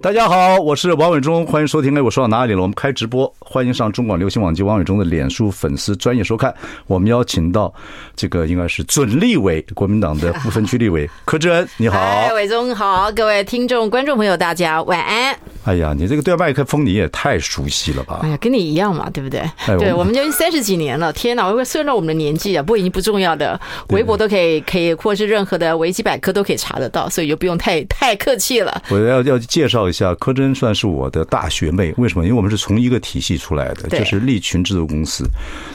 大家好，我是王伟忠，欢迎收听。哎，我说到哪里了？我们开直播，欢迎上中广流行网及王伟忠的脸书粉丝专业收看。我们邀请到这个应该是准立委，国民党的不分区立委柯志恩，你好，哎，伟忠好，各位听众观众朋友，大家晚安。哎呀，你这个对麦克风你也太熟悉了吧？哎呀，跟你一样嘛，对不对？哎、对，我们就三十几年了，天哪！我会算到我们的年纪啊，不过已经不重要的，微博都可以，可以，或是任何的维基百科都可以查得到，所以就不用太太客气了。我要要介绍。一下柯真算是我的大学妹，为什么？因为我们是从一个体系出来的，就是利群制作公司，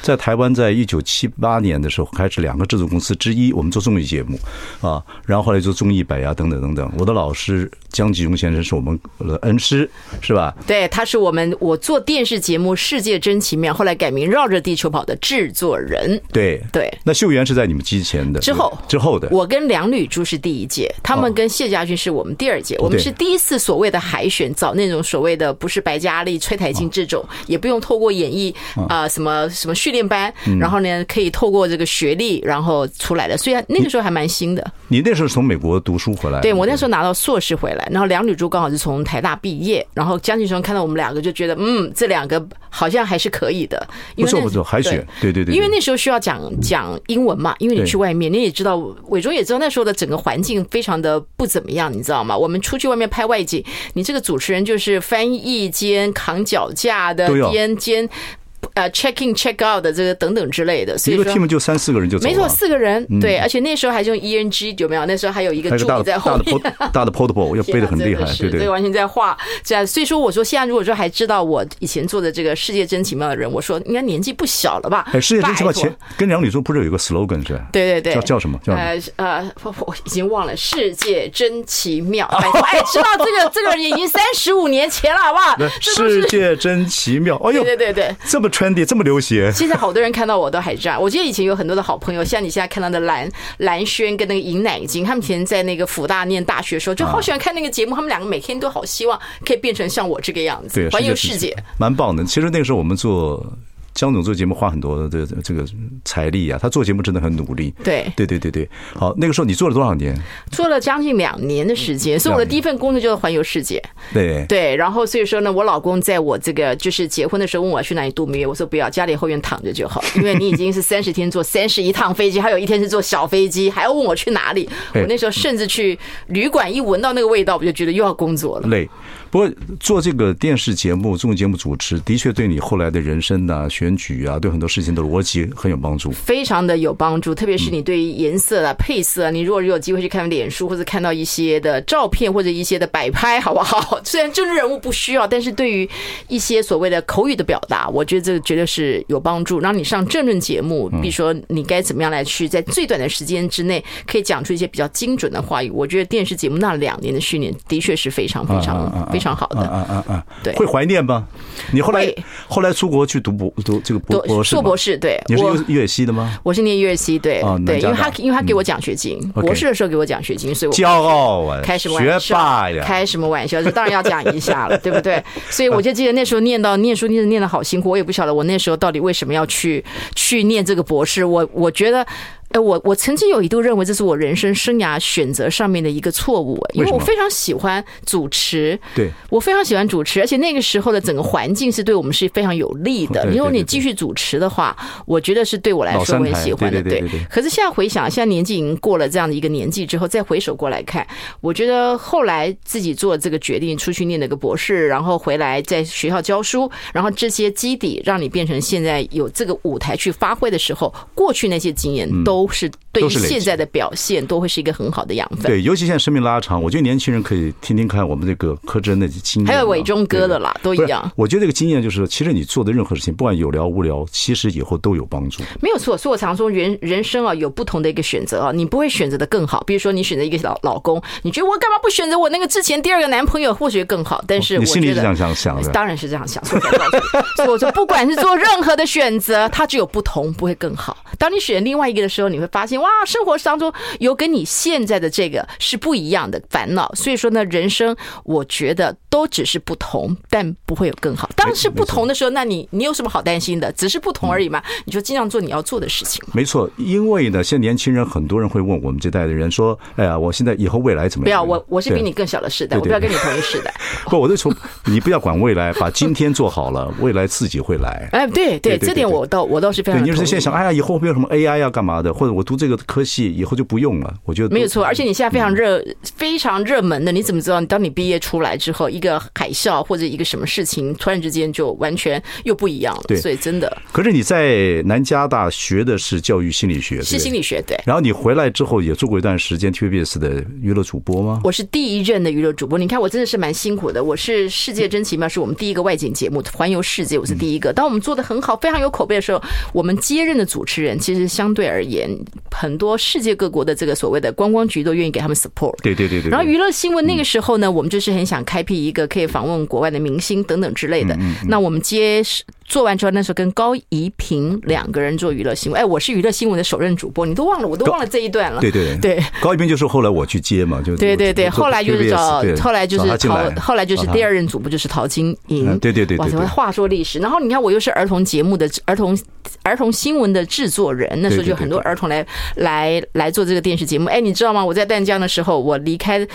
在台湾，在一九七八年的时候开始两个制作公司之一，我们做综艺节目啊，然后后来做综艺百啊等等等等。我的老师江吉荣先生是我们的恩师，是吧？对，他是我们我做电视节目《世界真奇妙》，后来改名《绕着地球跑》的制作人。对对，那秀媛是在你们之前的之后之后的。我跟梁吕珠是第一届，他们跟谢家军是我们第二届，我们是第一次所谓的。海选找那种所谓的不是白佳丽、崔台静这种，也不用透过演艺啊什么什么训练班，然后呢可以透过这个学历然后出来的，所以那个时候还蛮新的。你那时候从美国读书回来？对，我那时候拿到硕士回来，然后梁女珠刚好是从台大毕业，然后江启生看到我们两个就觉得嗯，这两个好像还是可以的。不错不错，海选对对对，因为那时候需要讲讲英文嘛，因为你去外面你也知道，伟忠也知道那时候的整个环境非常的不怎么样，你知道吗？我们出去外面拍外景，你这个主持人就是翻译兼扛脚架的兼兼。呃，check in check out 的这个等等之类的，所以说 team 就三四个人就。没错，四个人对，而且那时候还用 E N G 有没有？那时候还有一个助理在后面，大的 portable 要背的很厉害，对对，对，完全在画。这样，所以说我说现在如果说还知道我以前做的这个世界真奇妙的人，我说应该年纪不小了吧？哎，世界真奇妙前跟梁吕珠不是有一个 slogan 是？对对对，叫叫什么？叫呃呃，我已经忘了，世界真奇妙。哎，知道这个这个人已经三十五年前了，好不好？世界真奇妙，哎呦，对对对，这么 trendy，这么流行。现在好多人看到我都还这样。我记得以前有很多的好朋友，像你现在看到的蓝蓝轩跟那个尹乃菁，他们以前在那个辅大念大学的时候，就好喜欢看那个节目。他们两个每天都好希望可以变成像我这个样子，环游世界，蛮棒的。其实那个时候我们做。江总做节目花很多的这个这个财力啊，他做节目真的很努力。对对对对对，好，那个时候你做了多少年？做了将近两年的时间，所以我的第一份工作就是环游世界。对对，然后所以说呢，我老公在我这个就是结婚的时候问我要去哪里度蜜月，我说不要，家里后院躺着就好，因为你已经是 三十天坐三十一趟飞机，还有一天是坐小飞机，还要问我去哪里。我那时候甚至去旅馆，一闻到那个味道，我就觉得又要工作了。累。不过做这个电视节目、综艺节目主持，的确对你后来的人生啊、选举啊，对很多事情的逻辑很有帮助，非常的有帮助。特别是你对于颜色啊、配色啊，你如果有机会去看脸书或者看到一些的照片或者一些的摆拍，好不好？虽然政治人物不需要，但是对于一些所谓的口语的表达，我觉得这个绝对是有帮助。让你上政论节目，比如说你该怎么样来去在最短的时间之内可以讲出一些比较精准的话语，我觉得电视节目那两年的训练的确是非常非常非常。非常好的，嗯嗯嗯，对，会怀念吗？你后来后来出国去读博读这个博博士，硕博士，对，你是粤粤系的吗？我是念粤西，对对，因为他因为他给我奖学金，博士的时候给我奖学金，所以我骄傲啊，开什么玩笑？开什么玩笑？这当然要讲一下了，对不对？所以我就记得那时候念到念书，念念的好辛苦，我也不晓得我那时候到底为什么要去去念这个博士，我我觉得。哎，我我曾经有一度认为这是我人生生涯选择上面的一个错误，因为我非常喜欢主持，对，我非常喜欢主持，而且那个时候的整个环境是对我们是非常有利的。如果你继续主持的话，我觉得是对我来说我很喜欢的。对，可是现在回想，现在年纪已经过了这样的一个年纪之后，再回首过来看，我觉得后来自己做这个决定，出去念了个博士，然后回来在学校教书，然后这些基底让你变成现在有这个舞台去发挥的时候，过去那些经验都。都是对于现在的表现都会是一个很好的养分。对，尤其现在生命拉长，我觉得年轻人可以听听看我们这个柯震的经验，还有伟忠哥的啦，都一样。我觉得这个经验就是，其实你做的任何事情，不管有聊无聊，其实以后都有帮助。没有错，所以我常说人人生啊，有不同的一个选择啊，你不会选择的更好。比如说你选择一个老老公，你觉得我干嘛不选择我那个之前第二个男朋友，或许更好。但是我你心里是这样想想的，当然是这样想。所以我说，不管是做任何的选择，它只有不同，不会更好。当你选另外一个的时候，你会发现哇，生活当中有跟你现在的这个是不一样的烦恼。所以说呢，人生我觉得都只是不同，但不会有更好。当是不同的时候，那你你有什么好担心的？只是不同而已嘛。你就尽量做你要做的事情。没错，因为呢，现在年轻人很多人会问我们这代的人说：“哎呀，我现在以后未来怎么样？”不要，我我是比你更小的时代，我不要跟你同一时代。不，我就从你不要管未来，把今天做好了，未来自己会来。哎，对对，这点我倒我倒是非常。你是现在想，哎呀，以后会有什么 AI 要干嘛的？或者我读这个科系以后就不用了？我觉得没有错。而且你现在非常热，非常热门的，你怎么知道？当你毕业出来之后，一个海啸或者一个什么事情，突然之间就完全又不一样了。对，所以真的。可是你在南加大学的是教育心理学，是心理学对。然后你回来之后也做过一段时间 TVBS 的娱乐主播吗？我是第一任的娱乐主播。你看我真的是蛮辛苦的。我是世界真奇妙，是我们第一个外景节目环游世界，我是第一个。当我们做的很好，非常有口碑的时候，我们接任的主持人其实相对而言，很多世界各国的这个所谓的观光局都愿意给他们 support。对对对对。然后娱乐新闻那个时候呢，我们就是很想开辟一个可以访问国外的明星等等之类的。那我们接。做完之后，那时候跟高怡平两个人做娱乐新闻。哎，我是娱乐新闻的首任主播，你都忘了，我都忘了这一段了。对对对，高怡平就是后来我去接嘛，就对对对，后来就是找，后来就是陶，后来就是第二任主播就是陶晶莹。对对对，哇，话说历史。然后你看，我又是儿童节目的儿童儿童新闻的制作人，那时候就很多儿童来来来做这个电视节目。哎，你知道吗？我在淡江的时候，我离开。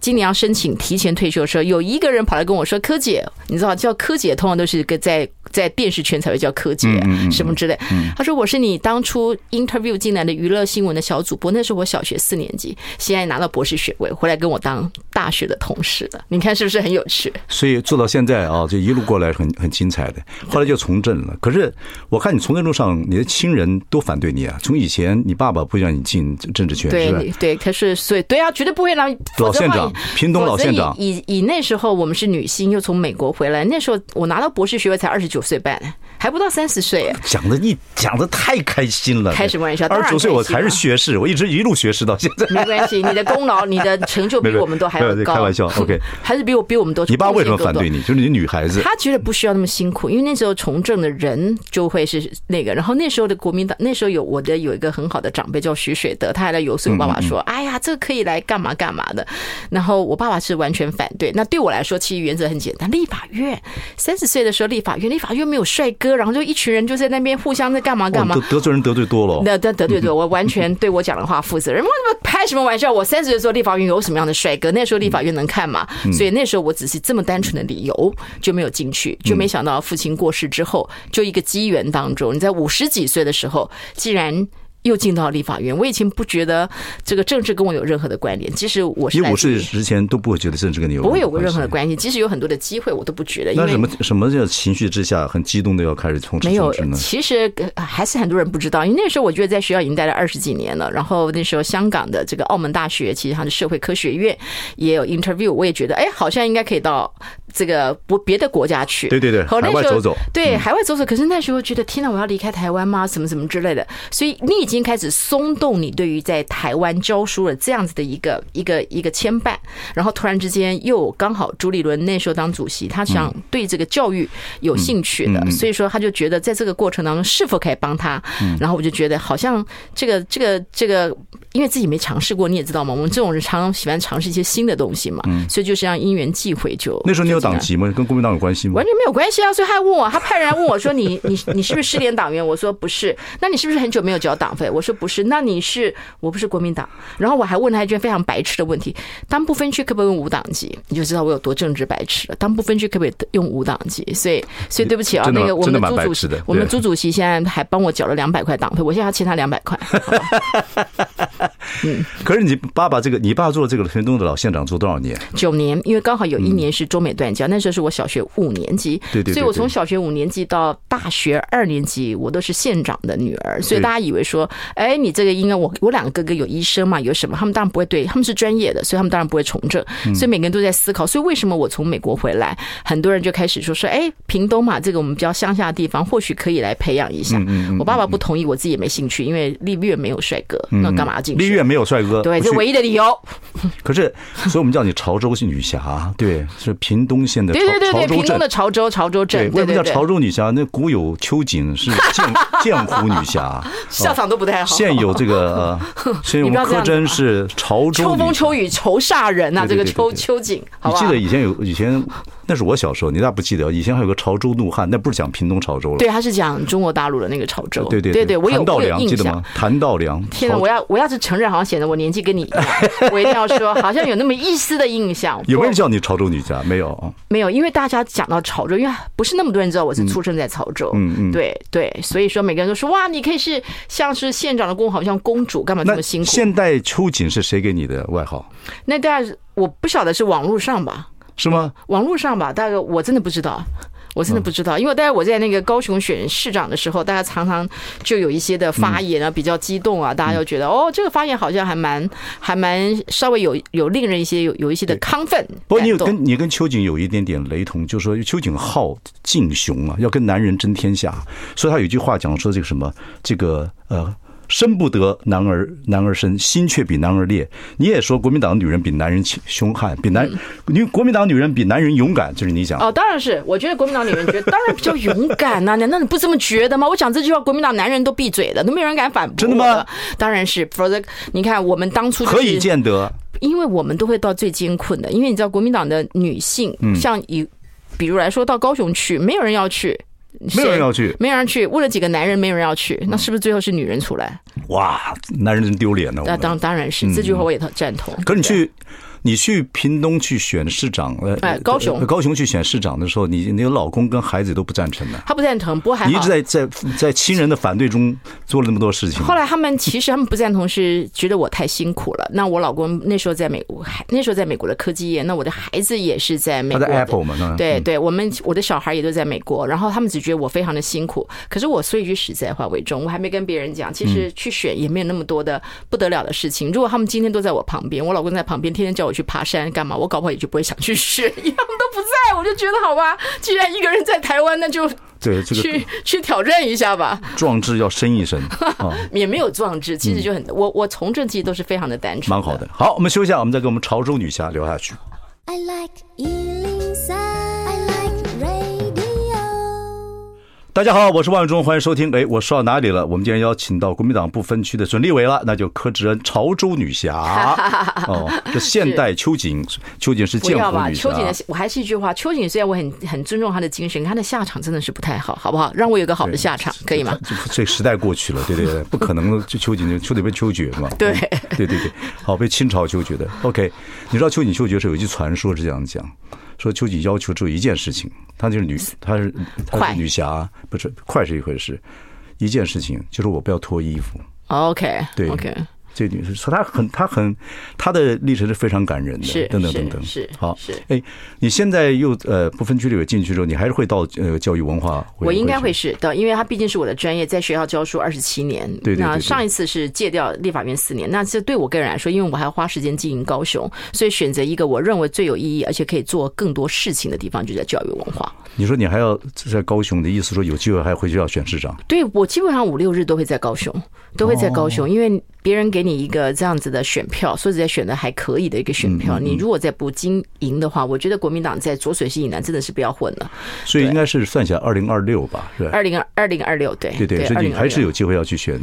今年要申请提前退休的时候，有一个人跑来跟我说：“柯姐，你知道叫柯姐，通常都是个在在电视圈才会叫柯姐，什么之类。”他说：“我是你当初 interview 进来的娱乐新闻的小主播，那是我小学四年级，现在拿到博士学位，回来跟我当大学的同事了。你看是不是很有趣？”所以做到现在啊，就一路过来很很精彩的。后来就从政了，可是我看你从政路上，你的亲人都反对你啊。从以前你爸爸不让你进政治圈，对对，可是所以对啊，绝对不会让老县长。屏东老县长，以以那时候我们是女性，又从美国回来，那时候我拿到博士学位才二十九岁半。还不到三十岁，讲的你讲的太开心了。开什么玩笑？二十九岁我还是学士，我一直一路学士到现在。没关系，你的功劳、你的成就比我们都还要高。开玩笑，OK，还是比我比我们多。你爸为什么反对你？就是你女孩子。他觉得不需要那么辛苦，因为那时候从政的人就会是那个。然后那时候的国民党，那时候有我的有一个很好的长辈叫徐水德，他还来游说我爸爸说：“哎呀，这个可以来干嘛干嘛的。”然后我爸爸是完全反对。那对我来说，其实原则很简单。立法院三十岁的时候，立法院立法院没有帅哥，然后就一群人。就在那边互相在干嘛干嘛，得罪人得罪多了。那得得罪多，我完全 对我讲的话负责任。我怎么开什么玩笑？我三十岁的时候，立法院有什么样的帅哥？那时候立法院能看吗？所以那时候我只是这么单纯的理由就没有进去，就没想到父亲过世之后，就一个机缘当中，你在五十几岁的时候，既然。又进到立法院，我以前不觉得这个政治跟我有任何的关联。其实我是，你五十之前都不会觉得政治跟你有，不会有过任何的关系。即使有很多的机会，我都不觉得。那什么什么叫情绪之下很激动的要开始从事政治呢？没有，其实还是很多人不知道。因为那时候我觉得在学校已经待了二十几年了。然后那时候香港的这个澳门大学，其实它的社会科学院也有 interview，我也觉得哎，好像应该可以到这个不别的国家去。对对对，海外走走。对，海外走走。可是那时候觉得，天哪，我要离开台湾吗？什么什么之类的。所以你已经开始松。动你对于在台湾教书的这样子的一个一个一个牵绊，然后突然之间又刚好朱立伦那时候当主席，他想对这个教育有兴趣的，所以说他就觉得在这个过程当中是否可以帮他，然后我就觉得好像这个这个这个，因为自己没尝试过，你也知道嘛，我们这种人常常喜欢尝试一些新的东西嘛，所以就是这样因缘际会就那时候你有党籍吗？跟国民党有关系吗？完全没有关系啊！所以他还问我，他派人来问我说：“ 你你你是不是失联党员？”我说：“不是。”那你是不是很久没有缴党费？我说：“不是。”那你是我不是国民党，然后我还问他一句非常白痴的问题：当不分区可不可以用无党籍？你就知道我有多政治白痴了。当不分区可不可以用无党籍？所以，所以对不起啊，那个我们的朱主席，我们的朱主席现在还帮我缴了两百块党费，我现在要欠他两百块。嗯，可是你爸爸这个，你爸做这个屏东的老县长做多少年？九年，因为刚好有一年是中美断那时候是我小学五年级，对对，所以我从小学五年级到大学二年级，我都是县长的女儿。所以大家以为说，哎，你这个应该我我两个哥哥有医生嘛，有什么？他们当然不会对，他们是专业的，所以他们当然不会从政。所以每个人都在思考。所以为什么我从美国回来，很多人就开始说说，哎，屏东嘛，这个我们比较乡下的地方，或许可以来培养一下。我爸爸不同意，我自己也没兴趣，因为立月没有帅哥，那干嘛进去？立院没有帅哥，对，这唯一的理由。可是，所以我们叫你潮州女侠，对，是屏东县的潮对对对对，屏东的潮州潮州镇。为什么叫潮州女侠？那古有秋瑾是剑 剑湖女侠，下场都不太好。现有这个，现有柯真是潮州。秋风秋雨愁煞人呐，这个秋秋瑾。你记得以前有以前。那是我小时候，你咋不记得？以前还有个潮州怒汉，那不是讲屏东潮州了。对，他是讲中国大陆的那个潮州。对对对对，我有谭道良印象。记得吗？谭道良。天哪，我要我要是承认，好像显得我年纪跟你一样。我一定要说，好像有那么一丝的印象。有没有人叫你潮州女侠？没有。没有，因为大家讲到潮州，因为不是那么多人知道我是出生在潮州。嗯嗯。对对，所以说每个人都说哇，你可以是像是县长的公，好像公主，干嘛这么辛苦？现代秋瑾是谁给你的外号？那大家我不晓得是网络上吧。是吗？网络上吧，大概我真的不知道，我真的不知道，因为大家我在那个高雄选市长的时候，大家常常就有一些的发言啊，比较激动啊，大家就觉得哦，这个发言好像还蛮还蛮稍微有有令人一些有有一些的亢奋。不过你有跟你跟秋瑾有一点点雷同，就是说秋瑾好敬雄啊，要跟男人争天下，所以他有句话讲说这个什么这个呃。生不得男儿男儿身，心却比男儿烈。你也说国民党的女人比男人凶悍，比男女国民党女人比男人勇敢，就是你讲哦，当然是，我觉得国民党女人觉得当然比较勇敢呐、啊，难道你不这么觉得吗？我讲这句话，国民党男人都闭嘴了，都没有人敢反驳。真的吗？当然是，for the，你看我们当初、就是、何以见得？因为我们都会到最艰困的，因为你知道国民党的女性，像以比如来说到高雄去，没有人要去。没有人要去，没有人去。问了几个男人，没有人要去。那是不是最后是女人出来？哇，男人真丢脸呢。那当当然是，这句话我也赞同。可你去。你去屏东去选市长，呃，高雄，高雄去选市长的时候，你你的老公跟孩子都不赞成的。他不赞成，不过还好。你一直在在在亲人的反对中做了那么多事情。后来他们其实他们不赞同，是觉得我太辛苦了。那我老公那时候在美国，那时候在美国的科技业，那我的孩子也是在美国。他在 Apple 嘛？对对，我们我的小孩也都在美国，然后他们只觉得我非常的辛苦。可是我说一句实在话为重，我还没跟别人讲，其实去选也没有那么多的不得了的事情。如果他们今天都在我旁边，我老公在旁边，天天叫我去爬山干嘛？我搞不好也就不会想去学，一样都不在，我就觉得好吧。既然一个人在台湾，那就对这个去去挑战一下吧。壮志要升一生，也没有壮志，其实就很我我从政其实都是非常的单纯，蛮好的。好，我们休息一下，我们再给我们潮州女侠聊下去。I like 大家好，我是王伟忠，欢迎收听。哎，我说到哪里了？我们今天邀请到国民党不分区的准立委了，那就柯志恩，潮州女侠 哦，这现代秋瑾，秋瑾是剑湖女侠。秋瑾的，我还是一句话，秋瑾虽然我很很尊重她的精神，她的下场真的是不太好，好不好？让我有个好的下场，可以吗？这时代过去了，对对对，不可能就秋瑾就秋瑾被秋决嘛，对对对对，好被清朝秋决的。OK，你知道秋瑾秋决是有一句传说是这样讲。说秋瑾要求只有一件事情，她就是女，她是她是女侠，不是快是一回事，一件事情就是我不要脱衣服。OK，对，OK。这女士说她很她很她的历程是非常感人的，是等等等等，是好是。哎，你现在又呃不分区里委进去之后，你还是会到呃教育文化？我应该会是的，因为他毕竟是我的专业，在学校教书二十七年。对对。那上一次是借调立法院四年，那这对我个人来说，因为我还要花时间经营高雄，所以选择一个我认为最有意义而且可以做更多事情的地方，就在教育文化。你说你还要在高雄的意思，说有机会还回去要选市长？对，我基本上五六日都会在高雄，都会在高雄，因为别人给你一个这样子的选票，说实在选的还可以的一个选票。你如果在不经营的话，我觉得国民党在浊水溪以南真的是不要混了。所以应该是算起来二零二六吧，是吧？二零二零二六，对对对，所以你还是有机会要去选。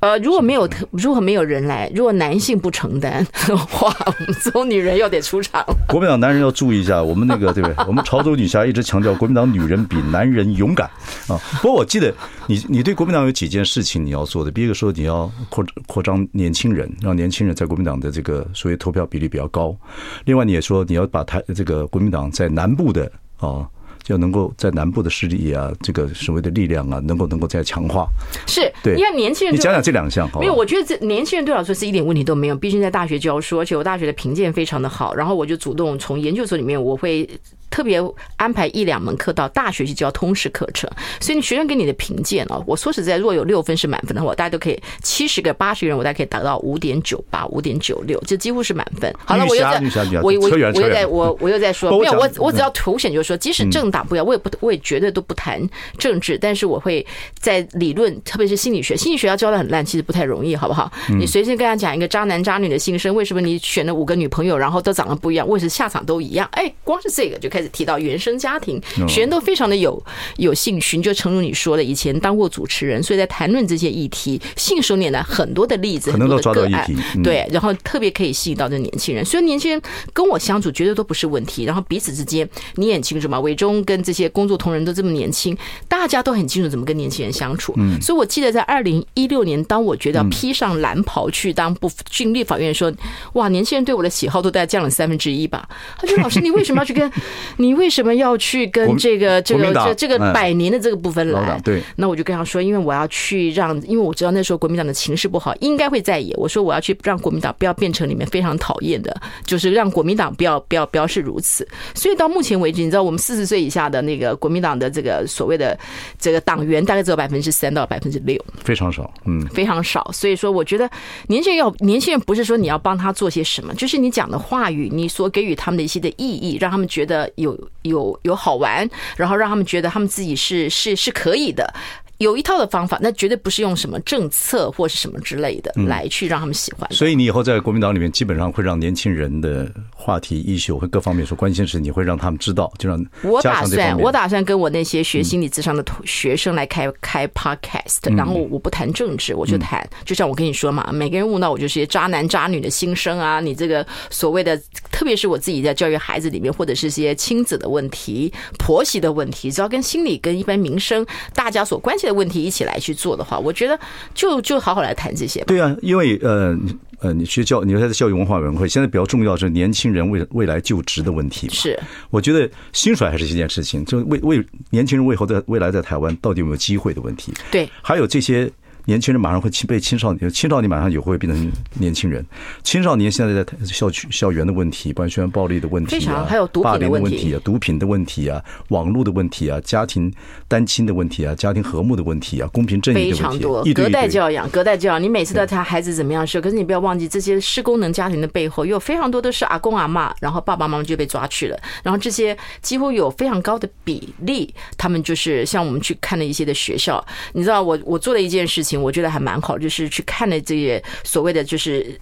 呃，如果没有如果没有人来，如果男性不承担 的话，我们这种女人又得出场。国民党男人要注意一下，我们那个对不对？我们潮州女侠一直强调国民党女人比男人勇敢啊。不过我记得你你对国民党有几件事情你要做的，第一个说你要扩扩张年轻人，让年轻人在国民党的这个所谓投票比例比较高。另外你也说你要把台这个国民党在南部的啊。要能够在南部的势力啊，这个所谓的力量啊，能够能够再强化。是，对，你看年轻人，你讲讲这两项好。没有，我觉得这年轻人对我来说是一点问题都没有。毕竟在大学教书，而且我大学的评鉴非常的好。然后我就主动从研究所里面，我会特别安排一两门课到大学去教通识课程，所以你学生给你的评鉴哦，我说实在，若有六分是满分的话，大家都可以七十个八十个人，我大概可以达到五点九八、五点九六，这几乎是满分。好了，我又在，我我我又在我我又在说，没有我我只要凸显就是说，即使政党不要，我也不我也绝对都不谈政治，但是我会在理论，特别是心理学，心理学要教的很烂，其实不太容易，好不好？你随便跟他讲一个渣男渣女的心声，为什么你选了五个女朋友，然后都长得不一样，为什么下场都一样？哎，光是这个就开始提到原生家庭，学员都非常的有有兴趣。就诚如你说的，以前当过主持人，所以在谈论这些议题，信手拈来很多的例子，很多的个案，对，然后特别可以吸引到这年轻人。所以年轻人跟我相处绝对都不是问题。然后彼此之间，你也很清楚嘛，伟忠跟这些工作同仁都这么年轻，大家都很清楚怎么跟年轻人相处。所以我记得在二零一六年，当我觉得披上蓝袍去当不进立法院说，哇，年轻人对我的喜好都大概降了三分之一吧。他说：“老师，你为什么要去跟？你为什么要去跟这个这个这这个百年的这个部分来？”对，那我就跟他说：“因为我要去让，因为我知道那时候国民党的情势不好，应该会在野。我说我要去让国民党不要变成里面非常讨厌的，就是让国民党不要不要不要是如此。所以到目前为止，你知道我们四十岁以下的那个国民党的这个所谓的这个党员，大概只有百分之三到百分之六，非常少，嗯，非常少。所以说，我觉得年轻人要年轻人不是说你要帮他做些什么，就是你讲的话语，你所给予他们的一些的意义，让他们觉得有有有好玩，然后让他们觉得他们自己是是是可以的。有一套的方法，那绝对不是用什么政策或是什么之类的来去让他们喜欢。所以你以后在国民党里面，基本上会让年轻人的话题、医学会各方面所关心事，你会让他们知道，就让我打算，我打算跟我那些学心理智商的学生来开开 podcast，然后我不谈政治，我就谈，就像我跟你说嘛，每个人问到我就是些渣男渣女的心声啊，你这个所谓的，特别是我自己在教育孩子里面，或者是些亲子的问题、婆媳的问题，只要跟心理跟一般民生大家所关系的问题一起来去做的话，我觉得就就好好来谈这些吧。对啊，因为呃呃，你去教，你说在教育文化委员会，现在比较重要的是年轻人未未来就职的问题。是，我觉得薪水还是一件事情，就为为年轻人为后在未来在台湾到底有没有机会的问题。对，还有这些。年轻人马上会青被青少年，青少年马上也会变成年轻人。青少年现在在校区校园的问题，包括校园暴力的问题啊，还有毒品的问题啊，毒品的问题啊，网络的问题啊，家庭单亲的问题啊，家庭和睦的问题啊，公平正义的问题，非常多。隔代教养，隔代教养，你每次都要他孩子怎么样是，可是你不要忘记这些失功能家庭的背后，有非常多都是阿公阿嬷，然后爸爸妈妈就被抓去了，然后这些几乎有非常高的比例，他们就是像我们去看的一些的学校，你知道我我做了一件事情，我觉得还蛮好。就是去看的这些所谓的就是。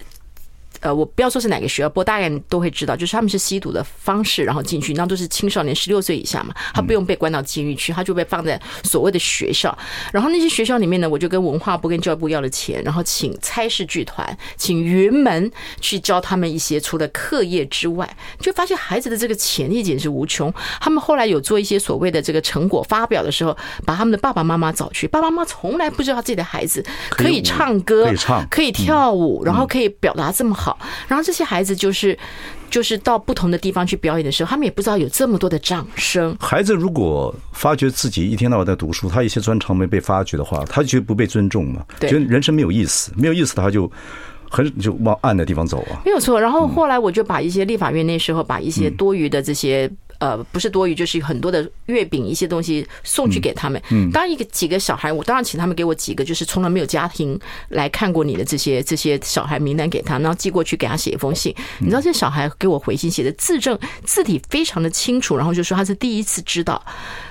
呃，我不要说是哪个学校，不过大概都会知道，就是他们是吸毒的方式，然后进去，那都是青少年十六岁以下嘛，他不用被关到监狱去，他就被放在所谓的学校。然后那些学校里面呢，我就跟文化部跟教育部要了钱，然后请差事剧团，请云门去教他们一些除了课业之外，就发现孩子的这个潜力简直无穷。他们后来有做一些所谓的这个成果发表的时候，把他们的爸爸妈妈找去，爸爸妈妈从来不知道自己的孩子可以唱歌，可以唱，可以跳舞，然后可以表达这么好。然后这些孩子就是，就是到不同的地方去表演的时候，他们也不知道有这么多的掌声。孩子如果发觉自己一天到晚在读书，他一些专长没被发掘的话，他就觉得不被尊重嘛，觉得人生没有意思，没有意思，他就很就往暗的地方走啊。没有错。然后后来我就把一些立法院那时候把一些多余的这些。呃，不是多余，就是很多的月饼一些东西送去给他们。嗯，当一个几个小孩，我当然请他们给我几个，就是从来没有家庭来看过你的这些这些小孩名单给他，然后寄过去给他写一封信。你知道这些小孩给我回信写的字正字体非常的清楚，然后就说他是第一次知道，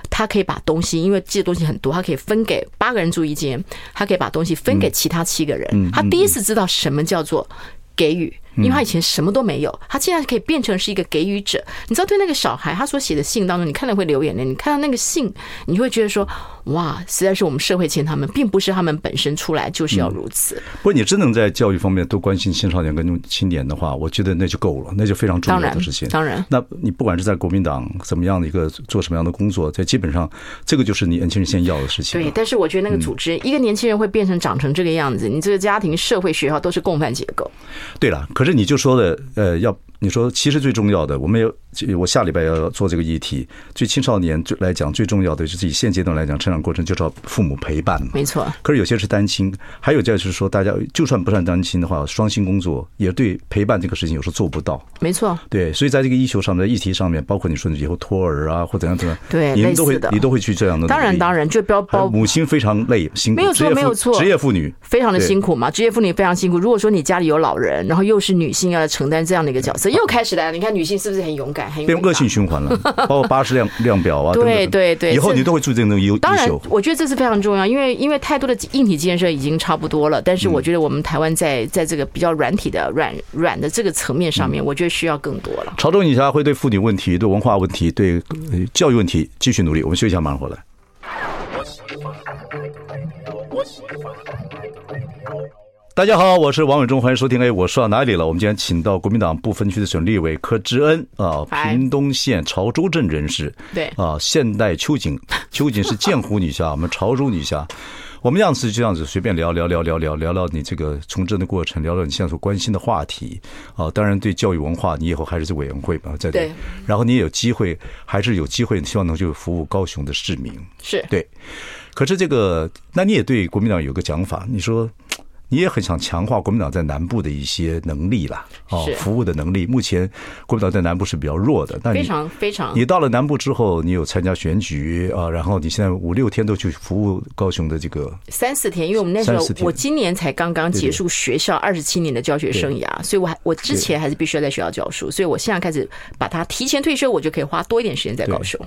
他可以把东西，因为寄的东西很多，他可以分给八个人住一间，他可以把东西分给其他七个人。他第一次知道什么叫做给予。因为他以前什么都没有，他现在可以变成是一个给予者。你知道，对那个小孩，他所写的信当中，你看了会流眼泪。你看到那个信，你会觉得说，哇，实在是我们社会欠他们，并不是他们本身出来就是要如此。不过，你真能在教育方面多关心青少年跟青年的话，我觉得那就够了，那就非常重要的事情。当然，那你不管是在国民党怎么样的一个做什么样的工作，在基本上这个就是你年轻人先要的事情。对，但是我觉得那个组织，一个年轻人会变成长成这个样子，你这个家庭、社会、学校都是共犯结构。对了，可是你就说的。呃，要你说其实最重要的，我们有我下礼拜要做这个议题，对青少年最来讲最重要的就是以现阶段来讲，成长过程就是要父母陪伴嘛。没错。可是有些是单亲，还有就是说，大家就算不算单亲的话，双薪工作也对陪伴这个事情有时候做不到。没错。对，所以在这个医学上面的议题上面，包括你说以后托儿啊或怎样怎样，对，你们都会你都会去这样的。当然当然，就包包母亲非常累辛苦，没有错没有错，职业妇女非常的辛苦嘛，职业妇女非常辛苦。如果说你家里有老人，然后又是女性要承担这样的一个角色，又开始来了。你看女性是不是很勇敢？很变恶性循环了，包括巴氏量量表啊，对对对，以后你都会注意这种优。当然，我觉得这是非常重要，因为因为太多的硬体建设已经差不多了，但是我觉得我们台湾在在这个比较软体的软软的这个层面上面，我觉得需要更多了。潮州女侠会对妇女问题、对文化问题、对教育问题继续努力。我们休息一下，马上回来。大家好，我是王伟忠，欢迎收听。哎，我说到哪里了？我们今天请到国民党不分区的省立委柯志恩啊，屏东县潮州镇人士。对啊，现代秋瑾，秋瑾是剑湖女侠，我们潮州女侠。我们这样子就这样子随便聊聊聊聊聊聊聊你这个从政的过程，聊聊你现在所关心的话题啊。当然，对教育文化，你以后还是在委员会吧，在对。然后你也有机会，还是有机会，希望能去服务高雄的市民。是对。可是这个，那你也对国民党有个讲法，你说。你也很想强化国民党在南部的一些能力啦，哦，服务的能力。目前国民党在南部是比较弱的，但你非常非常。你到了南部之后，你有参加选举啊，然后你现在五六天都去服务高雄的这个三四天，因为我们那时候我今年才刚刚结束学校二十七年的教学生涯，所以我还我之前还是必须要在学校教书，所以我现在开始把它提前退休，我就可以花多一点时间在高雄。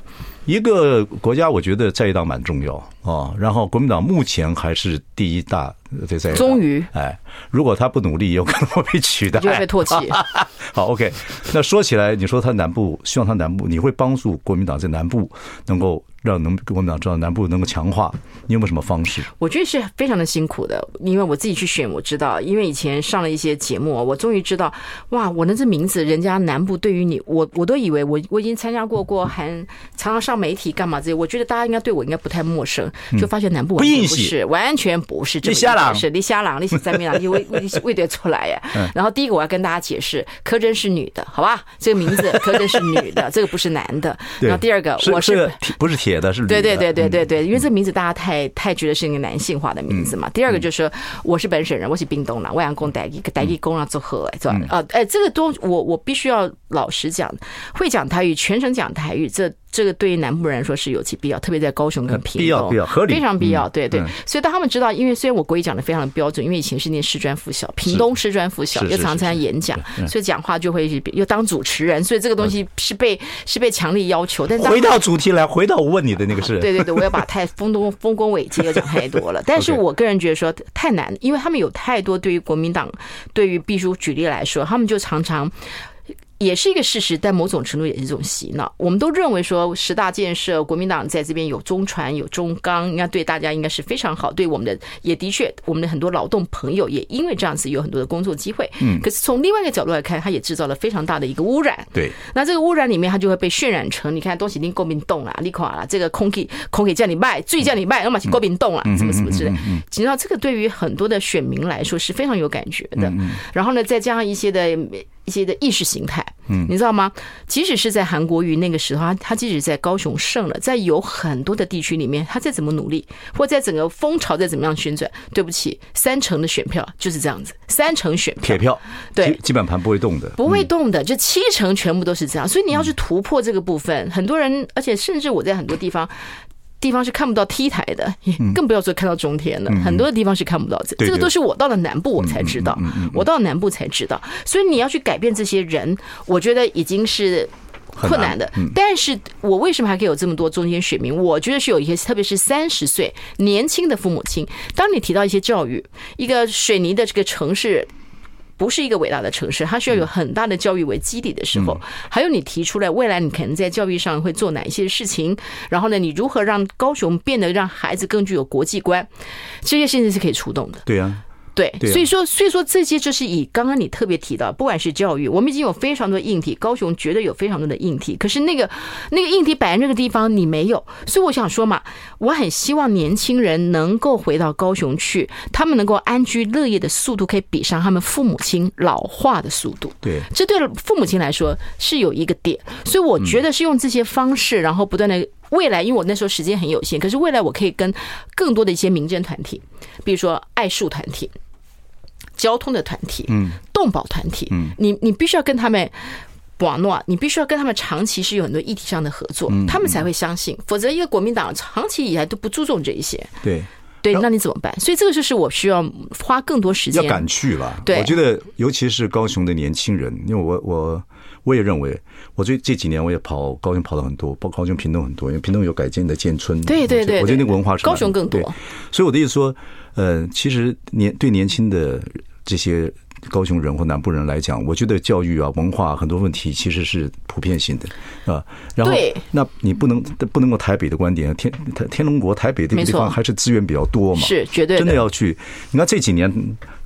一个国家，我觉得在野党蛮重要啊，然后国民党目前还是第一大。这，在终于，哎，如果他不努力，有可能会被取代，就会被唾弃。好，OK。那说起来，你说他南部，希望他南部，你会帮助国民党在南部能够。让能国民党知道南部能够强化，你有没有什么方式？我觉得是非常的辛苦的，因为我自己去选，我知道，因为以前上了一些节目，我终于知道，哇，我那这名字，人家南部对于你，我我都以为我我已经参加过过，还常常上媒体干嘛这些，我觉得大家应该对我应该不太陌生，就发现南部完全不是，完全不是这么回事，李瞎朗，李三面朗，你为为为得出来呀？然后第一个我要跟大家解释，柯真是女的，好吧？这个名字柯真是女的，这个不是男的。然后第二个，我是不是铁的，是对对对对对对，因为这名字大家太太觉得是一个男性化的名字嘛。第二个就是说，我是本省人，我是冰冻了，我想讲台语，台语讲了做是吧？啊，哎，这个都我我必须要老实讲，会讲台语，全程讲台语，这。这个对于南部人来说是有其必要，特别在高雄跟屏东，必要必要合理，非常必要。对对，所以当他们知道，因为虽然我国语讲的非常的标准，因为以前是念师专附小，屏东师专附小，又常常演讲，所以讲话就会又当主持人，所以这个东西是被是被强力要求。但是回到主题来，回到我问你的那个事，对对对，我要把太丰功丰功伟绩又讲太多了。但是我个人觉得说太难，因为他们有太多对于国民党，对于必书举例来说，他们就常常。也是一个事实，但某种程度也是一种洗脑。我们都认为说十大建设，国民党在这边有中船有中钢，应该对大家应该是非常好。对我们的也的确，我们的很多劳动朋友也因为这样子有很多的工作机会。嗯，可是从另外一个角度来看，它也制造了非常大的一个污染。对，那这个污染里面，它就会被渲染成你看东西拎国民党啦，你看啦，这个空气空气叫你卖，最叫你卖，要么是国民党啦，什么什么之类。你知道这个对于很多的选民来说是非常有感觉的。然后呢，再加上一些的。一些的意识形态，嗯，你知道吗？即使是在韩国瑜那个时候，他他即使在高雄胜了，在有很多的地区里面，他再怎么努力，或在整个风潮再怎么样旋转，对不起，三成的选票就是这样子，三成选票铁票，对，基本盘不会动的，不会动的，就七成全部都是这样。所以你要去突破这个部分，很多人，而且甚至我在很多地方。地方是看不到 T 台的，更不要说看到中天了。很多的地方是看不到这，这个都是我到了南部我才知道，我到南部才知道。所以你要去改变这些人，我觉得已经是困难的。但是我为什么还可以有这么多中间选民？我觉得是有一些，特别是三十岁年轻的父母亲。当你提到一些教育，一个水泥的这个城市。不是一个伟大的城市，它需要有很大的教育为基底的时候，还有你提出来未来你可能在教育上会做哪一些事情，然后呢，你如何让高雄变得让孩子更具有国际观，这些现在是可以触动的。对呀，对，所以说，所以说这些就是以刚刚你特别提到，不管是教育，我们已经有非常多硬体，高雄绝对有非常多的硬体。可是那个那个硬体摆在那个地方，你没有，所以我想说嘛，我很希望年轻人能够回到高雄去，他们能够安居乐业的速度可以比上他们父母亲老化的速度。对，这对父母亲来说是有一个点，所以我觉得是用这些方式，然后不断的未来，因为我那时候时间很有限，可是未来我可以跟更多的一些民间团体，比如说爱树团体。交通的团体，嗯，动保团体，嗯，你你必须要跟他们网络，你必须要跟他们长期是有很多议题上的合作，他们才会相信，否则一个国民党长期以来都不注重这一些，对对，那你怎么办？所以这个就是我需要花更多时间要赶去了。对，我觉得尤其是高雄的年轻人，因为我我我也认为，我最这几年我也跑高雄跑了很多，包括高雄屏东很多，因为屏东有改建的建村，对对对，我觉得那个文化是高雄更多。所以我的意思说，呃，其实年对年轻的。这些高雄人或南部人来讲，我觉得教育啊、文化很多问题其实是普遍性的啊。然后，那你不能不能够台北的观点，天天龙国台北这个地方还是资源比较多嘛？是绝对真的要去。你看这几年。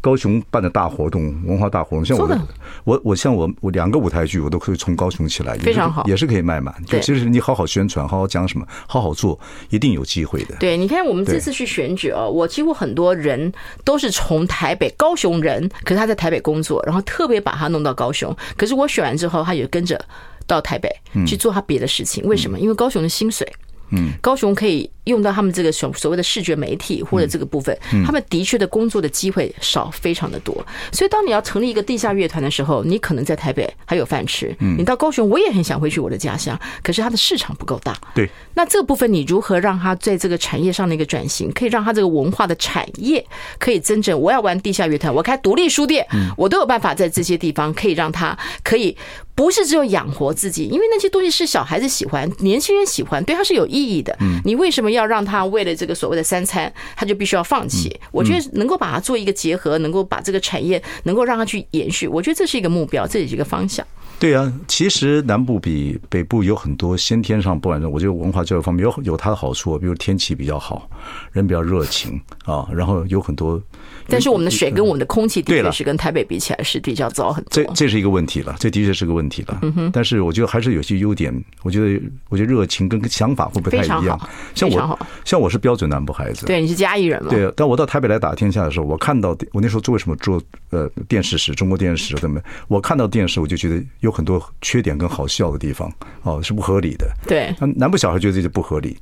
高雄办的大活动，文化大活动，像我，我我像我我两个舞台剧，我都可以从高雄起来，非常好，也是可以卖满。就其实你好好宣传，好好讲什么，好好做，一定有机会的。对，你看我们这次去选举啊，我几乎很多人都是从台北高雄人，可是他在台北工作，然后特别把他弄到高雄，可是我选完之后，他也跟着到台北去做他别的事情。为什么？因为高雄的薪水，嗯，高雄可以。用到他们这个所所谓的视觉媒体或者这个部分，他们的确的工作的机会少非常的多。所以当你要成立一个地下乐团的时候，你可能在台北还有饭吃，你到高雄我也很想回去我的家乡，可是它的市场不够大。对，那这个部分你如何让它在这个产业上的一个转型，可以让它这个文化的产业可以真正，我要玩地下乐团，我开独立书店，我都有办法在这些地方可以让它可以不是只有养活自己，因为那些东西是小孩子喜欢，年轻人喜欢，对他是有意义的。你为什么？要让他为了这个所谓的三餐，他就必须要放弃。我觉得能够把它做一个结合，能够把这个产业能够让它去延续，我觉得这是一个目标，这也是一个方向。对啊，其实南部比北部有很多先天上，不管是我觉得文化教育方面有有它的好处，比如天气比较好，人比较热情啊，然后有很多。但是我们的水跟我们的空气的确是跟台北比起来是比较糟很多。这这是一个问题了，这的确是个问题了。但是我觉得还是有些优点。我觉得我觉得热情跟想法会不太一样。像我像我是标准南部孩子。对，你是嘉义人嘛？对。但我到台北来打天下的时候，我看到我那时候做为什么做呃电视时、中国电视史怎么？我看到电视我就觉得有很多缺点跟好笑的地方哦，是不合理的。对。南部小孩觉得这不合理，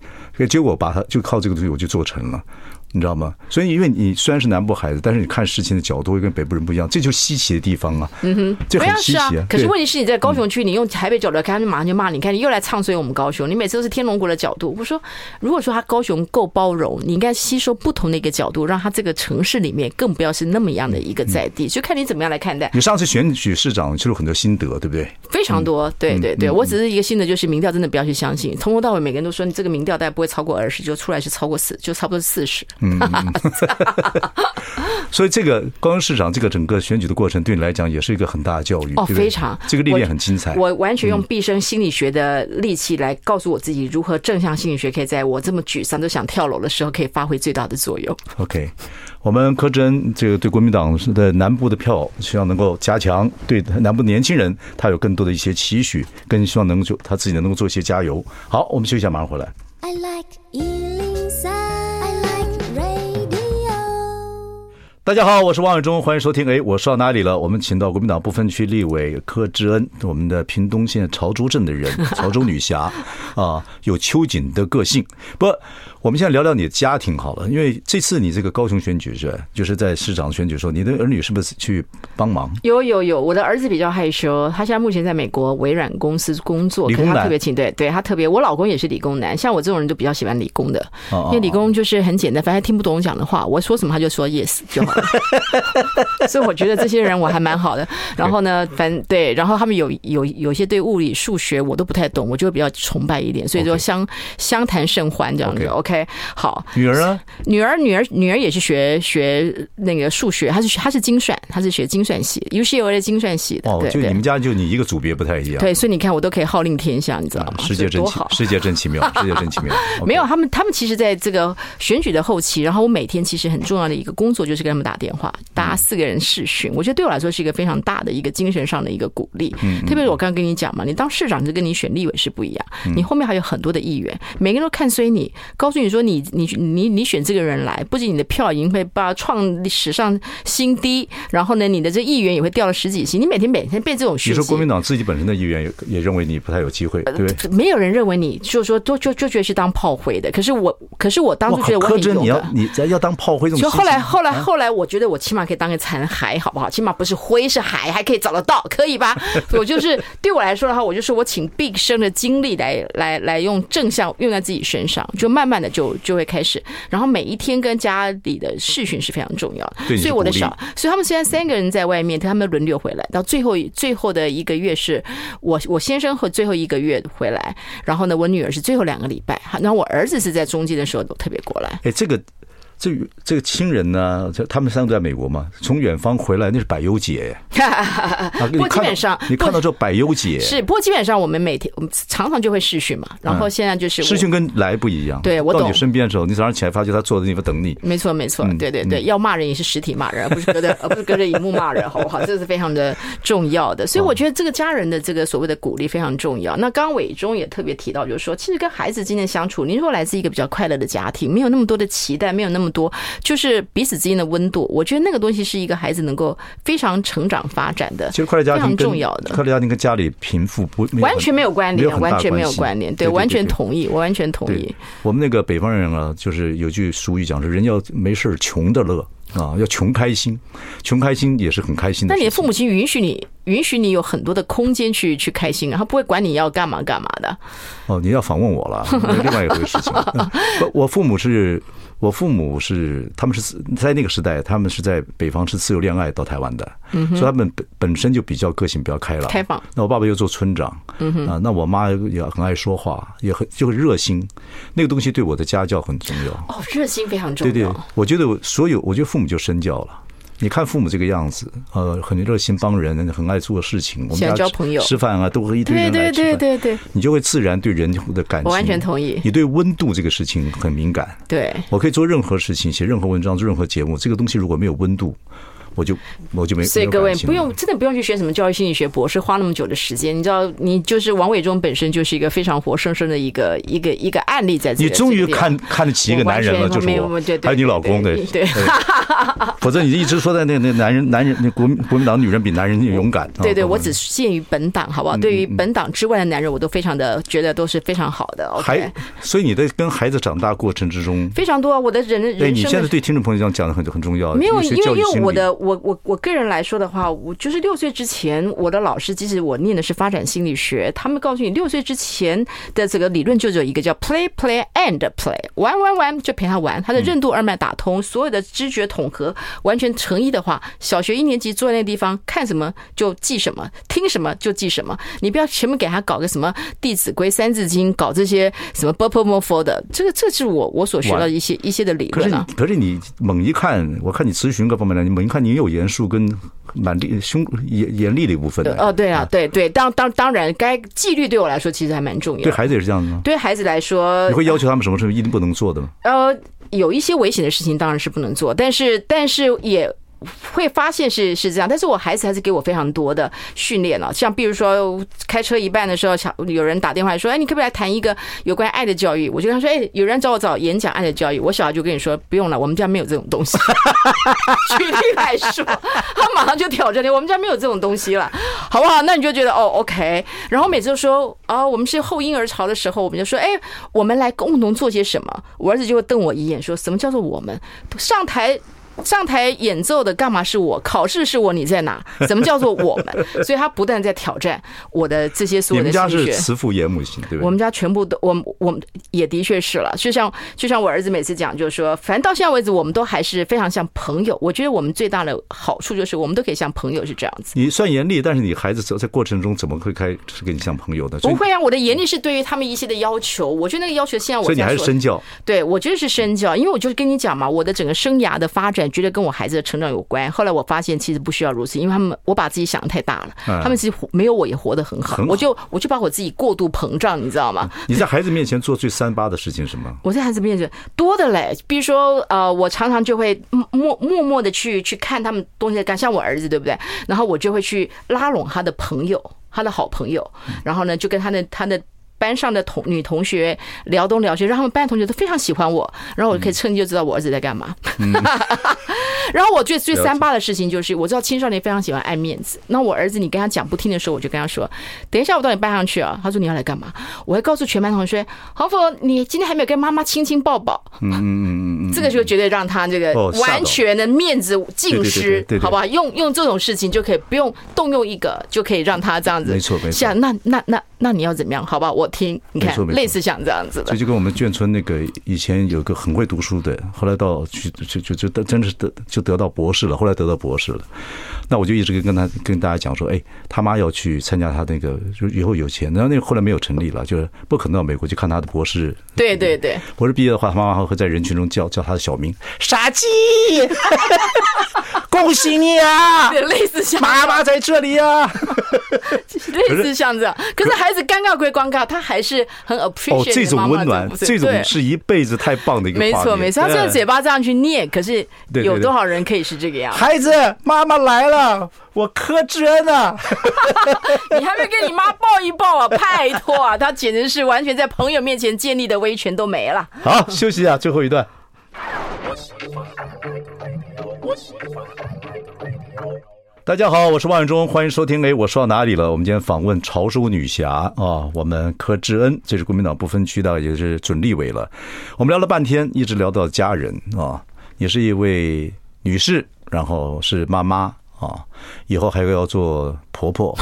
结果把它就靠这个东西我就做成了。你知道吗？所以因为你虽然是南部孩子，但是你看事情的角度会跟北部人不一样，这就稀奇的地方啊。嗯哼，这很稀奇啊。可是问题是你在高雄区，你用台北角度来看，他就马上就骂你，看你又来唱衰我们高雄。你每次都是天龙国的角度。我说，如果说他高雄够包容，你应该吸收不同的一个角度，让他这个城市里面更不要是那么样的一个在地，就看你怎么样来看待。你上次选举市长其实有很多心得，对不对？非常多，对对对。我只是一个心得，就是民调真的不要去相信，从头到尾每个人都说你这个民调大概不会超过二十，就出来是超过四，就差不多四十。嗯。所以这个高雄市长这个整个选举的过程，对你来讲也是一个很大的教育哦，非常这个历练很精彩。我完全用毕生心理学的力气来告诉我自己，如何正向心理学可以在我这么沮丧都想跳楼的时候，可以发挥最大的作用。OK，我们柯志恩这个对国民党的南部的票，希望能够加强，对南部年轻人他有更多的一些期许，更希望能够做他自己能够做一些加油。好，我们休息一下，马上回来。I like 大家好，我是王伟忠，欢迎收听。哎，我说到哪里了？我们请到国民党不分区立委柯志恩，我们的屏东县潮州镇的人，潮州女侠啊，有秋瑾的个性。不。我们现在聊聊你的家庭好了，因为这次你这个高雄选举是？就是在市长选举的时候，你的儿女是不是去帮忙？有有有，我的儿子比较害羞，他现在目前在美国微软公司工作，可是他特别勤，对对，他特别。我老公也是理工男，像我这种人都比较喜欢理工的，因为理工就是很简单，反正听不懂我讲的话，我说什么他就说 yes 就好了。所以我觉得这些人我还蛮好的。然后呢，反正对，然后他们有有有些对物理、数学我都不太懂，我就会比较崇拜一点，所以说相相谈甚欢这样子。OK。好，女儿呢？女儿，女儿，女儿也是学学那个数学，她是她是精算，她是学精算系，UCLA 的精算系的。哦，就你们家就你一个组别不太一样。对，所以你看我都可以号令天下，你知道吗？世界真奇，世界真奇妙，世界真奇妙。没有，他们他们其实在这个选举的后期，然后我每天其实很重要的一个工作就是跟他们们打电话，大家四个人试训，我觉得对我来说是一个非常大的一个精神上的一个鼓励。嗯特别是我刚刚跟你讲嘛，你当市长就跟你选立委是不一样，你后面还有很多的议员，每个人都看衰你，告诉你说你你你你选这个人来，不仅你的票已经会把创历史上新低，然后呢，你的这议员也会掉了十几席，你每天每天被这种说国民党自己本身的议员也也认为你不太有机会，对不对？没有人认为你，就是说就就就觉得是当炮灰的。可是我，可是我当时觉得我很勇的。你要你要当炮灰这种。就后来后来后来，我觉得我起码可以当个残骸，好不好？起码不是灰是海，还可以找得到，可以吧？我就是对我来说的话，我就是我请毕生的精力来来来用正向用在自己身上，就慢慢的就就会开始。然后每一天跟家里的视讯是非常重要的，所以我的小，所以他们虽然三个人在外面，他们轮流回来，到最后最后的一个月是我我先生和最后一个月回来，然后呢，我女儿是最后两个礼拜，然后我儿子是在中间的时候都特别过来。哎，这个。这这个亲人呢，就他们三个都在美国嘛，从远方回来那是百忧解。不过基本上你看到这百忧解是，不过基本上我们每天我们常常就会视讯嘛，然后现在就是视讯跟来不一样。对，我懂。到你身边的时候，你早上起来发觉他坐在那边等你。没错没错，对对对，要骂人也是实体骂人，而不是隔着 而不是隔着荧幕骂人，好不好？这是非常的重要的。所以我觉得这个家人的这个所谓的鼓励非常重要。那刚刚伟忠也特别提到，就是说，其实跟孩子今天相处，您如果来自一个比较快乐的家庭，没有那么多的期待，没有那么多就是。彼此之间的温度，我觉得那个东西是一个孩子能够非常成长发展的，其实快乐家庭非常重要的。快乐家庭跟家里贫富不完全没有关联，完全没有关联。对，完全同意，我完全同意。我们那个北方人啊，就是有句俗语讲说：“人要没事穷的乐啊，要穷开心，穷开心也是很开心的。”那你的父母亲允许你，允许你有很多的空间去去开心，然后不会管你要干嘛干嘛的。哦，你要访问我了，另外一回事情。我父母是。我父母是，他们是在那个时代，他们是在北方是自由恋爱到台湾的，所以他们本本身就比较个性比较开朗、开放。那我爸爸又做村长，啊，那我妈也很爱说话，也很就很热心，那个东西对我的家教很重要。哦，热心非常重要。对对，我觉得所有，我觉得父母就身教了。你看父母这个样子，呃，很热心帮人，很爱做事情。我们家交朋友、吃饭啊，都和一堆人来吃饭。对对对对对，你就会自然对人的感情。我完全同意。你对温度这个事情很敏感。对，我可以做任何事情，写任何文章，做任何节目。这个东西如果没有温度。我就我就没，所以各位不用真的不用去学什么教育心理学博士，花那么久的时间。你知道，你就是王伟忠本身就是一个非常活生生的一个一个一个案例，在这里。你终于看看得起一个男人了，就是我，还有你老公，对对。否则你一直说在那那男人男人那国国民党女人比男人勇敢。对对，我只限于本党，好不好？对于本党之外的男人，我都非常的觉得都是非常好的。OK。所以你在跟孩子长大过程之中非常多，我的人人生。你现在对听众朋友讲讲的很很重要。没有，因为因为我的。我我我个人来说的话，我就是六岁之前，我的老师，即使我念的是发展心理学，他们告诉你，六岁之前的这个理论就只有一个叫 play play and play，玩玩玩就陪他玩，他的任督二脉打通，所有的知觉统合完全成一的话，小学一年级坐在那个地方看什么就记什么，听什么就记什么，你不要全部给他搞个什么《弟子规》《三字经》，搞这些什么 bopomofo 的，这个这是我我所学到的一些一些的理论啊。可是你猛一看，我看你咨询各方面的，你猛一看你。也有严肃跟蛮厉凶严严厉的一部分的。哦，对啊，对对，当当当然，该纪律对我来说其实还蛮重要。对孩子也是这样子吗？对孩子来说，你会要求他们什么事情一定不能做的吗？呃，有一些危险的事情当然是不能做，但是但是也。会发现是是这样，但是我孩子还是给我非常多的训练了，像比如说开车一半的时候，有人打电话说，哎，你可不可以来谈一个有关爱的教育？我就跟他说，哎，有人找我找演讲爱的教育，我小孩就跟你说，不用了，我们家没有这种东西。举例来说，他马上就挑战你，我们家没有这种东西了，好不好？那你就觉得哦，OK。然后每次都说，哦，我们是后婴儿潮的时候，我们就说，哎，我们来共同做些什么？我儿子就会瞪我一眼，说什么叫做我们上台？上台演奏的干嘛是我？考试是我，你在哪？怎么叫做我们？所以他不断在挑战我的这些所有的心理学。你们家是慈父严母型，对不对？我们家全部都，我我们也的确是了。就像就像我儿子每次讲，就是说，反正到现在为止，我们都还是非常像朋友。我觉得我们最大的好处就是，我们都可以像朋友是这样子。你算严厉，但是你孩子在在过程中怎么会开始跟你像朋友的？不会啊，我的严厉是对于他们一些的要求。我觉得那个要求现在我，所以你还是身教。对，我觉得是身教，因为我就是跟你讲嘛，我的整个生涯的发展。来觉得跟我孩子的成长有关。后来我发现其实不需要如此，因为他们我把自己想的太大了，他们其实没有我也活得很好。我就我就把我自己过度膨胀，你知道吗？你在孩子面前做最三八的事情是什么？我在孩子面前多的嘞，比如说呃，我常常就会默默默的去去看他们东西在干，像我儿子对不对？然后我就会去拉拢他的朋友，他的好朋友，然后呢就跟他的他的。班上的同女同学聊东聊西，让他们班同学都非常喜欢我，然后我可以趁机就知道我儿子在干嘛。嗯、然后我觉得最三八的事情就是，我知道青少年非常喜欢爱面子。那我儿子你跟他讲不听的时候，我就跟他说：“等一下我到你班上去啊。”他说：“你要来干嘛？”我会告诉全班同学：“黄福，你今天还没有跟妈妈亲亲抱抱。”嗯嗯嗯嗯，这个就绝对让他这个完全的面子尽失，好不好？用用这种事情就可以不用动用一个，就可以让他这样子。没错没错。像那那那那你要怎么样？好吧，我。听，你看，类似像这样子的，所以就跟我们眷村那个以前有个很会读书的，后来到去就就就得真的是得就得到博士了，后来得到博士了。那我就一直跟跟他跟大家讲说，哎，他妈要去参加他那个，就以后有钱，然后那个后来没有成立了，就是不可能到美国去看他的博士。对对对，博士毕业的话，他妈妈还会在人群中叫叫他的小名，傻鸡，恭喜你啊！类似像妈妈在这里啊，类似像这样。可是孩子尴尬归尴尬，他还是很 appreciate 哦，这种温暖，这种是一辈子太棒的一个。没错没错，他这个嘴巴这样去念，可是有多少人可以是这个样？孩子，妈妈来了。我柯志恩啊！你还没跟你妈抱一抱啊？拜托啊！他简直是完全在朋友面前建立的威权都没了。好，休息一下，最后一段。大家好，我是万永忠，欢迎收听。哎，我说到哪里了？我们今天访问潮州女侠啊，我们柯志恩，这是国民党不分区的，也是准立委了。我们聊了半天，一直聊到家人啊，也是一位女士，然后是妈妈。啊，以后还要做婆婆，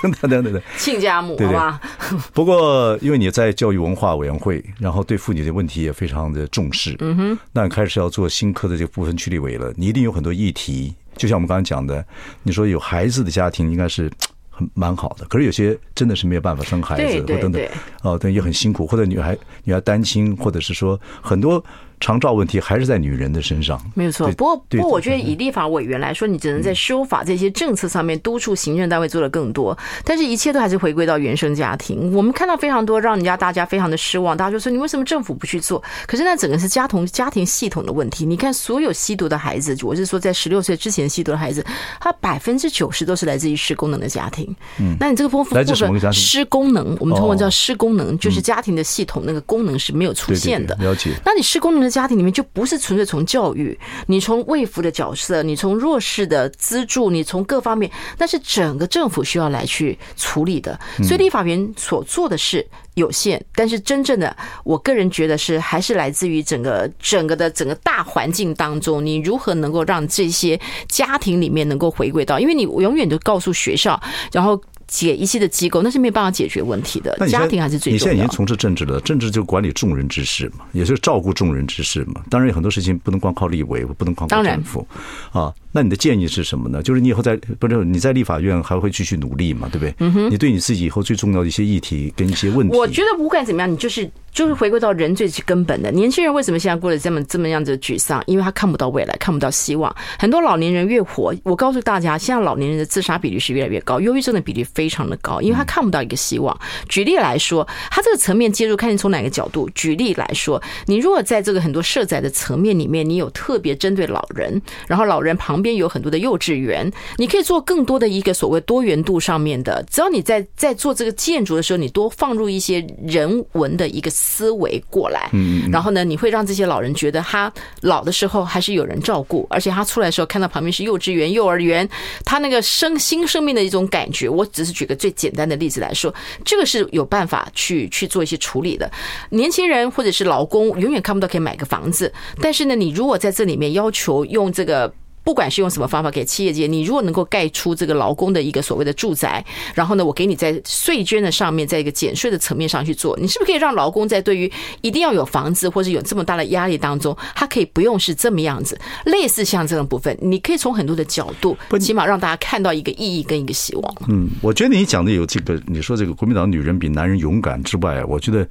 等等等等等，亲家母，对吧？不过，因为你在教育文化委员会，然后对妇女的问题也非常的重视，嗯哼，那你开始要做新科的这个部分区立委了，你一定有很多议题。就像我们刚才讲的，你说有孩子的家庭应该是很蛮好的，可是有些真的是没有办法生孩子，或等等，哦，等也很辛苦，或者女孩女孩单亲，或者是说很多。长照问题还是在女人的身上，没有错。不过，不过，我觉得以立法委员来说，你只能在修法这些政策上面督促行政单位做的更多。但是，一切都还是回归到原生家庭。我们看到非常多让人家大家非常的失望，大家就说你为什么政府不去做？可是那整个是家同家庭系统的问题。你看，所有吸毒的孩子，我是说在十六岁之前吸毒的孩子，他百分之九十都是来自于失功能的家庭。嗯，那你这个部分失功能，我们中文叫失功能，就是家庭的系统那个功能是没有出现的。了解。那你失功能的。家庭里面就不是纯粹从教育，你从卫福的角色，你从弱势的资助，你从各方面，那是整个政府需要来去处理的。所以立法院所做的事有限，但是真正的，我个人觉得是还是来自于整个整个的整个大环境当中，你如何能够让这些家庭里面能够回归到，因为你永远都告诉学校，然后。解一些的机构，那是没有办法解决问题的。家庭还是最重要。你现在已经从事政治了，政治就管理众人之事嘛，也就是照顾众人之事嘛。当然有很多事情不能光靠立委，不能光靠政府啊。那你的建议是什么呢？就是你以后在不是你在立法院还会继续努力嘛，对不对？嗯哼。你对你自己以后最重要的一些议题跟一些问题，我觉得不管怎么样，你就是就是回归到人最根本的。年轻人为什么现在过得这么这么样子沮丧？因为他看不到未来，看不到希望。很多老年人越活，我告诉大家，现在老年人的自杀比例是越来越高，忧郁症的比例非常的高，因为他看不到一个希望。举例来说，他这个层面介入，看你从哪个角度。举例来说，你如果在这个很多社宅的层面里面，你有特别针对老人，然后老人旁边有很多的幼稚园，你可以做更多的一个所谓多元度上面的。只要你在在做这个建筑的时候，你多放入一些人文的一个思维过来，嗯，然后呢，你会让这些老人觉得他老的时候还是有人照顾，而且他出来的时候看到旁边是幼稚园、幼儿园，他那个生新生命的一种感觉。我只是举个最简单的例子来说，这个是有办法去去做一些处理的。年轻人或者是劳工永远看不到可以买个房子，但是呢，你如果在这里面要求用这个。不管是用什么方法给企业界，你如果能够盖出这个劳工的一个所谓的住宅，然后呢，我给你在税捐的上面，在一个减税的层面上去做，你是不是可以让劳工在对于一定要有房子或者有这么大的压力当中，他可以不用是这么样子？类似像这种部分，你可以从很多的角度，起码让大家看到一个意义跟一个希望。嗯，我觉得你讲的有这个，你说这个国民党女人比男人勇敢之外，我觉得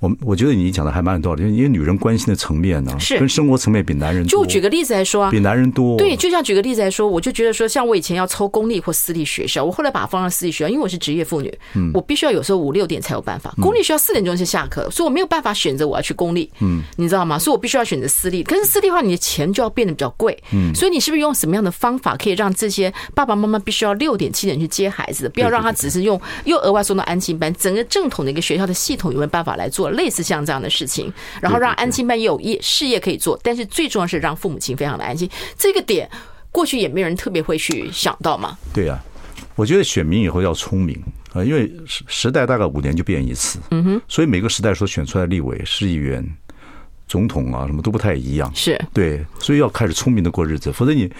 我我觉得你讲的还蛮有道理，因为女人关心的层面呢，是跟生活层面比男人多。就举个例子来说啊，比男人多。对，就像举个例子来说，我就觉得说，像我以前要抽公立或私立学校，我后来把它放到私立学校，因为我是职业妇女，嗯，我必须要有时候五六点才有办法。公立学校四点钟就下课，所以我没有办法选择我要去公立，嗯，你知道吗？所以我必须要选择私立。可是私立的话，你的钱就要变得比较贵，嗯，所以你是不是用什么样的方法可以让这些爸爸妈妈必须要六点七点去接孩子，不要让他只是用又额外送到安亲班，整个正统的一个学校的系统有没有办法来做类似像这样的？事情，然后让安亲班也有业事业可以做，但是最重要是让父母亲非常的安心。这个点过去也没有人特别会去想到嘛。对呀，我觉得选民以后要聪明啊，因为时时代大概五年就变一次，嗯哼，所以每个时代所选出来的立委、市议员。总统啊，什么都不太一样，是对，所以要开始聪明的过日子，否则你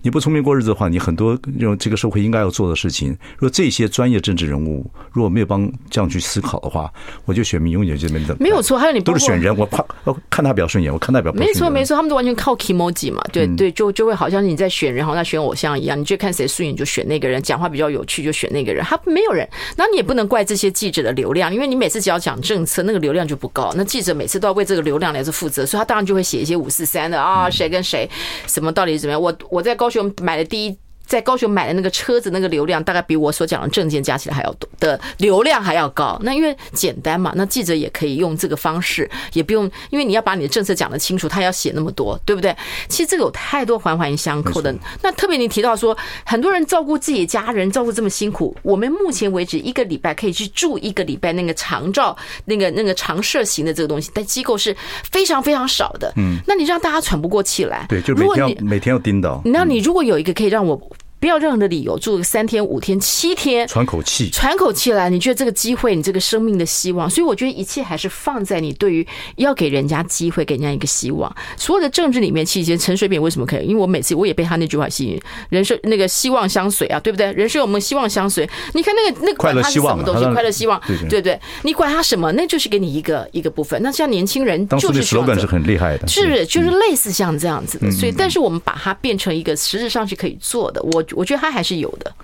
你不聪明过日子的话，你很多用这个社会应该要做的事情，如果这些专业政治人物如果没有帮这样去思考的话，我就选民永远就没等。没有错，还有你都是选人，我怕看他比较顺眼，我看他比较不。没错没错，他们都完全靠 kimoji 嘛，对对，就就会好像你在选人，好像选偶像一样，你就看谁顺眼就选那个人，讲话比较有趣就选那个人，他没有人，那你也不能怪这些记者的流量，因为你每次只要讲政策，那个流量就不高，那记者每次都要为这个流量来做负责，所以他当然就会写一些五四三的啊，谁跟谁，什么到底怎么样？我我在高雄买的第一。在高雄买的那个车子，那个流量大概比我所讲的证件加起来还要多的流量还要高。那因为简单嘛，那记者也可以用这个方式，也不用，因为你要把你的政策讲得清楚，他要写那么多，对不对？其实这个有太多环环相扣的。那特别你提到说，很多人照顾自己家人，照顾这么辛苦，我们目前为止一个礼拜可以去住一个礼拜那个长照，那个那个长设型的这个东西，但机构是非常非常少的。嗯，那你让大家喘不过气来。对，就每天要每天要盯到。那你如果有一个可以让我。不要任何的理由住个三天五天七天，喘口气，喘口气来。你觉得这个机会，你这个生命的希望，所以我觉得一切还是放在你对于要给人家机会，给人家一个希望。所有的政治里面，其实陈水扁为什么可以？因为我每次我也被他那句话吸引，人生那个希望相随啊，对不对？人生我们希望相随。你看那个那个管他是什么东西，快乐希望，对对对，你管他什么，那就是给你一个一个部分。那像年轻人，当时的 slogan 是很厉害的，是就是类似像这样子的。所以，但是我们把它变成一个实质上是可以做的。我我觉得他还是有。的，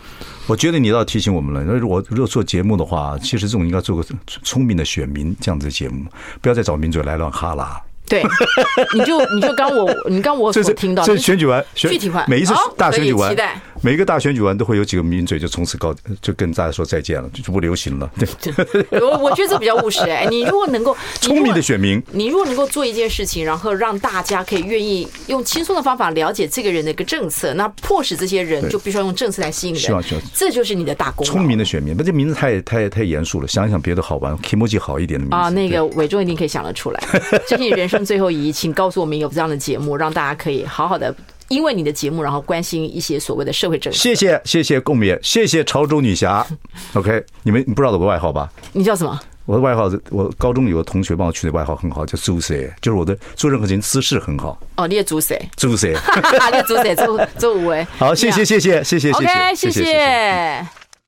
我觉得你要提醒我们了。那如果如果做节目的话，其实这种应该做个聪明的选民这样子的节目，不要再找名嘴来乱哈啦。对，你就你就刚我你刚我所听到，这是选举完，具体化，每一次大选举完，每一个大选举完都会有几个名嘴就从此告，就跟大家说再见了，就不流行了。对，我我觉得这比较务实哎。你如果能够 聪明的选民，你如果能够做一件事情，然后让大家可以愿意用轻松的方法了解这个人的一个政策，那迫使这些人就必须要用政策来吸引人。希望这就是你的大功。聪明的选民，那这名字太太太严肃了，想一想别的好玩，kimoji 好一点的名字啊。那个伟忠一定可以想得出来。这是你人生最后一，请告诉我们有这样的节目，让大家可以好好的，因为你的节目，然后关心一些所谓的社会政策。谢谢，谢谢共勉，谢谢潮州女侠。OK，你们你不知道我的外号吧？你叫什么？我的外号是我高中有个同学帮我取的外号很好，叫猪蛇，就是我的做任何事情姿势很好。哦，你也猪蛇，猪蛇，你也猪蛇，周周 五位。好，谢谢谢谢谢谢谢谢，谢谢。